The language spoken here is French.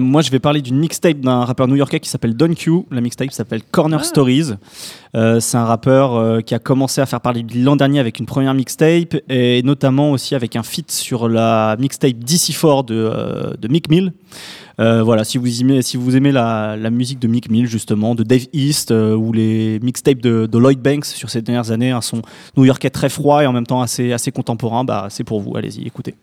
Moi, je vais parler d'une mixtape d'un rappeur new-yorkais qui s'appelle Don Q. La mixtape s'appelle Corner ah. Stories. Euh, c'est un rappeur euh, qui a commencé à faire parler l'an dernier avec une première mixtape et notamment aussi avec un feat sur la mixtape DC4 de, euh, de Mick Mill. Euh, voilà, si vous aimez, si vous aimez la, la musique de Mick Mill, justement, de Dave East euh, ou les mixtapes de, de Lloyd Banks sur ces dernières années, hein, un son new-yorkais très froid et en même temps assez, assez contemporain, bah, c'est pour vous. Allez-y, écoutez.